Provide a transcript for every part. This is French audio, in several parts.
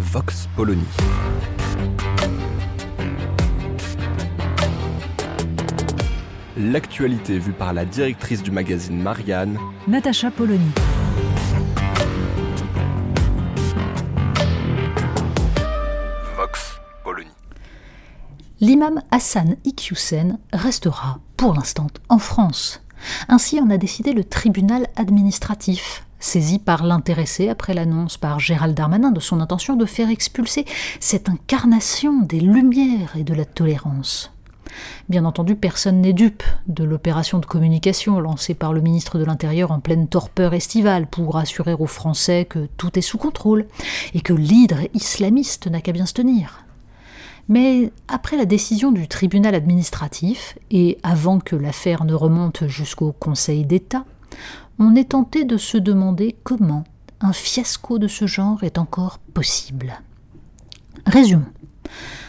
Vox Polony. L'actualité vue par la directrice du magazine Marianne, Natacha Polony. Vox Polony. L'imam Hassan Iqiyoussen restera, pour l'instant, en France. Ainsi en a décidé le tribunal administratif, saisi par l'intéressé après l'annonce par Gérald Darmanin de son intention de faire expulser cette incarnation des lumières et de la tolérance. Bien entendu, personne n'est dupe de l'opération de communication lancée par le ministre de l'Intérieur en pleine torpeur estivale pour assurer aux Français que tout est sous contrôle et que l'hydre islamiste n'a qu'à bien se tenir. Mais après la décision du tribunal administratif, et avant que l'affaire ne remonte jusqu'au Conseil d'État, on est tenté de se demander comment un fiasco de ce genre est encore possible. Résumons.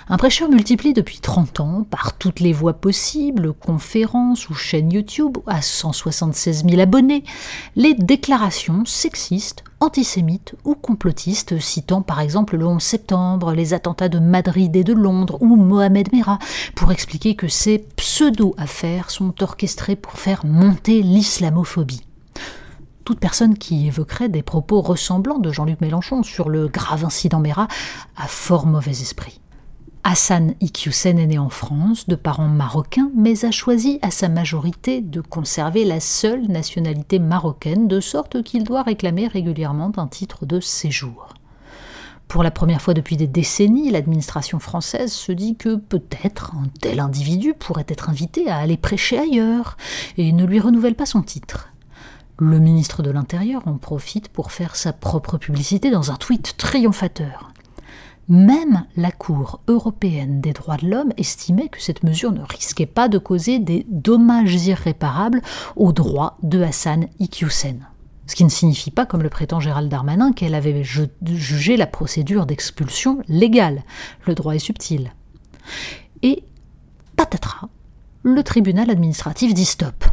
Un prêcheur multiplie depuis 30 ans, par toutes les voies possibles, conférences ou chaînes YouTube à 176 000 abonnés, les déclarations sexistes, antisémites ou complotistes, citant par exemple le 11 septembre, les attentats de Madrid et de Londres ou Mohamed Merah, pour expliquer que ces pseudo-affaires sont orchestrées pour faire monter l'islamophobie toute personne qui évoquerait des propos ressemblants de Jean-Luc Mélenchon sur le grave incident Mera a fort mauvais esprit. Hassan Iqiyoussen est né en France, de parents marocains, mais a choisi à sa majorité de conserver la seule nationalité marocaine, de sorte qu'il doit réclamer régulièrement un titre de séjour. Pour la première fois depuis des décennies, l'administration française se dit que peut-être un tel individu pourrait être invité à aller prêcher ailleurs, et ne lui renouvelle pas son titre. Le ministre de l'Intérieur en profite pour faire sa propre publicité dans un tweet triomphateur. Même la Cour européenne des droits de l'homme estimait que cette mesure ne risquait pas de causer des dommages irréparables aux droits de Hassan Iqiyoussen. Ce qui ne signifie pas, comme le prétend Gérald Darmanin, qu'elle avait jugé la procédure d'expulsion légale. Le droit est subtil. Et patatras, le tribunal administratif dit stop.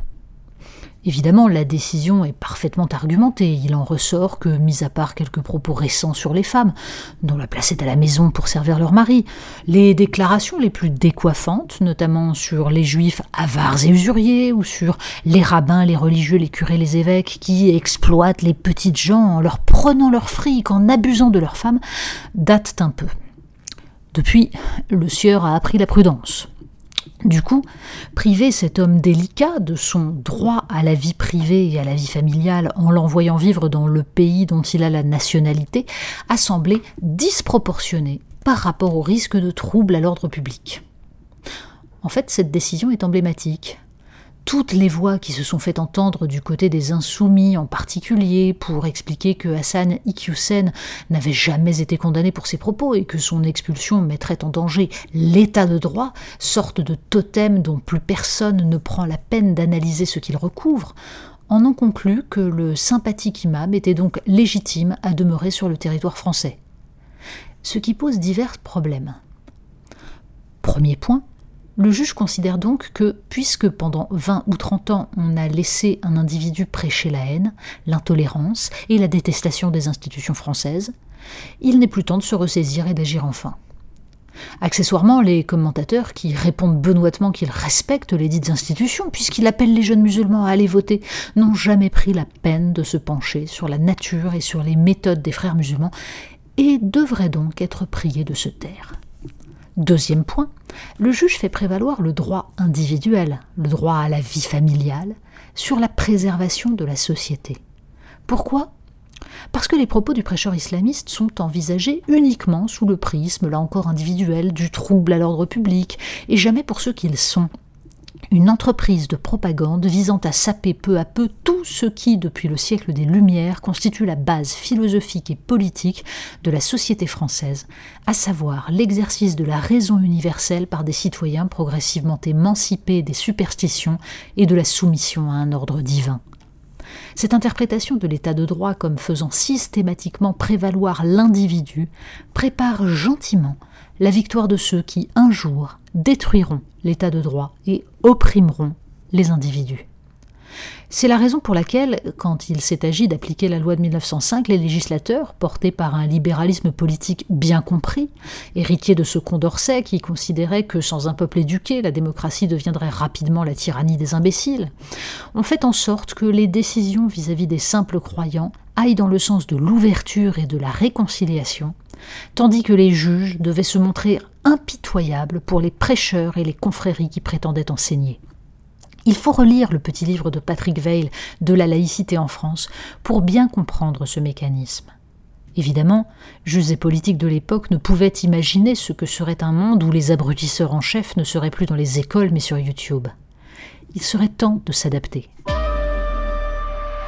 Évidemment, la décision est parfaitement argumentée. Il en ressort que, mis à part quelques propos récents sur les femmes, dont la place est à la maison pour servir leur mari, les déclarations les plus décoiffantes, notamment sur les juifs avares et usuriers, ou sur les rabbins, les religieux, les curés, les évêques, qui exploitent les petites gens en leur prenant leur fric, en abusant de leurs femmes, datent un peu. Depuis, le sieur a appris la prudence. Du coup, priver cet homme délicat de son droit à la vie privée et à la vie familiale en l'envoyant vivre dans le pays dont il a la nationalité a semblé disproportionné par rapport au risque de trouble à l'ordre public. En fait, cette décision est emblématique toutes les voix qui se sont fait entendre du côté des insoumis en particulier pour expliquer que Hassan Iqiyoussen n'avait jamais été condamné pour ses propos et que son expulsion mettrait en danger l'état de droit, sorte de totem dont plus personne ne prend la peine d'analyser ce qu'il recouvre, en ont conclu que le sympathique imam était donc légitime à demeurer sur le territoire français. Ce qui pose divers problèmes. Premier point, le juge considère donc que, puisque pendant 20 ou 30 ans on a laissé un individu prêcher la haine, l'intolérance et la détestation des institutions françaises, il n'est plus temps de se ressaisir et d'agir enfin. Accessoirement, les commentateurs qui répondent benoîtement qu'ils respectent les dites institutions, puisqu'ils appellent les jeunes musulmans à aller voter, n'ont jamais pris la peine de se pencher sur la nature et sur les méthodes des frères musulmans, et devraient donc être priés de se taire. Deuxième point, le juge fait prévaloir le droit individuel, le droit à la vie familiale, sur la préservation de la société. Pourquoi? Parce que les propos du prêcheur islamiste sont envisagés uniquement sous le prisme, là encore individuel, du trouble à l'ordre public, et jamais pour ce qu'ils sont, une entreprise de propagande visant à saper peu à peu tout ce qui, depuis le siècle des Lumières, constitue la base philosophique et politique de la société française, à savoir l'exercice de la raison universelle par des citoyens progressivement émancipés des superstitions et de la soumission à un ordre divin. Cette interprétation de l'état de droit comme faisant systématiquement prévaloir l'individu prépare gentiment la victoire de ceux qui, un jour, détruiront l'état de droit et opprimeront les individus. C'est la raison pour laquelle, quand il s'est agi d'appliquer la loi de 1905, les législateurs, portés par un libéralisme politique bien compris, héritier de ce Condorcet qui considérait que sans un peuple éduqué, la démocratie deviendrait rapidement la tyrannie des imbéciles, ont fait en sorte que les décisions vis-à-vis -vis des simples croyants aillent dans le sens de l'ouverture et de la réconciliation, tandis que les juges devaient se montrer impitoyables pour les prêcheurs et les confréries qui prétendaient enseigner. Il faut relire le petit livre de Patrick Veil de la laïcité en France pour bien comprendre ce mécanisme. Évidemment, juges et politiques de l'époque ne pouvaient imaginer ce que serait un monde où les abrutisseurs en chef ne seraient plus dans les écoles mais sur YouTube. Il serait temps de s'adapter.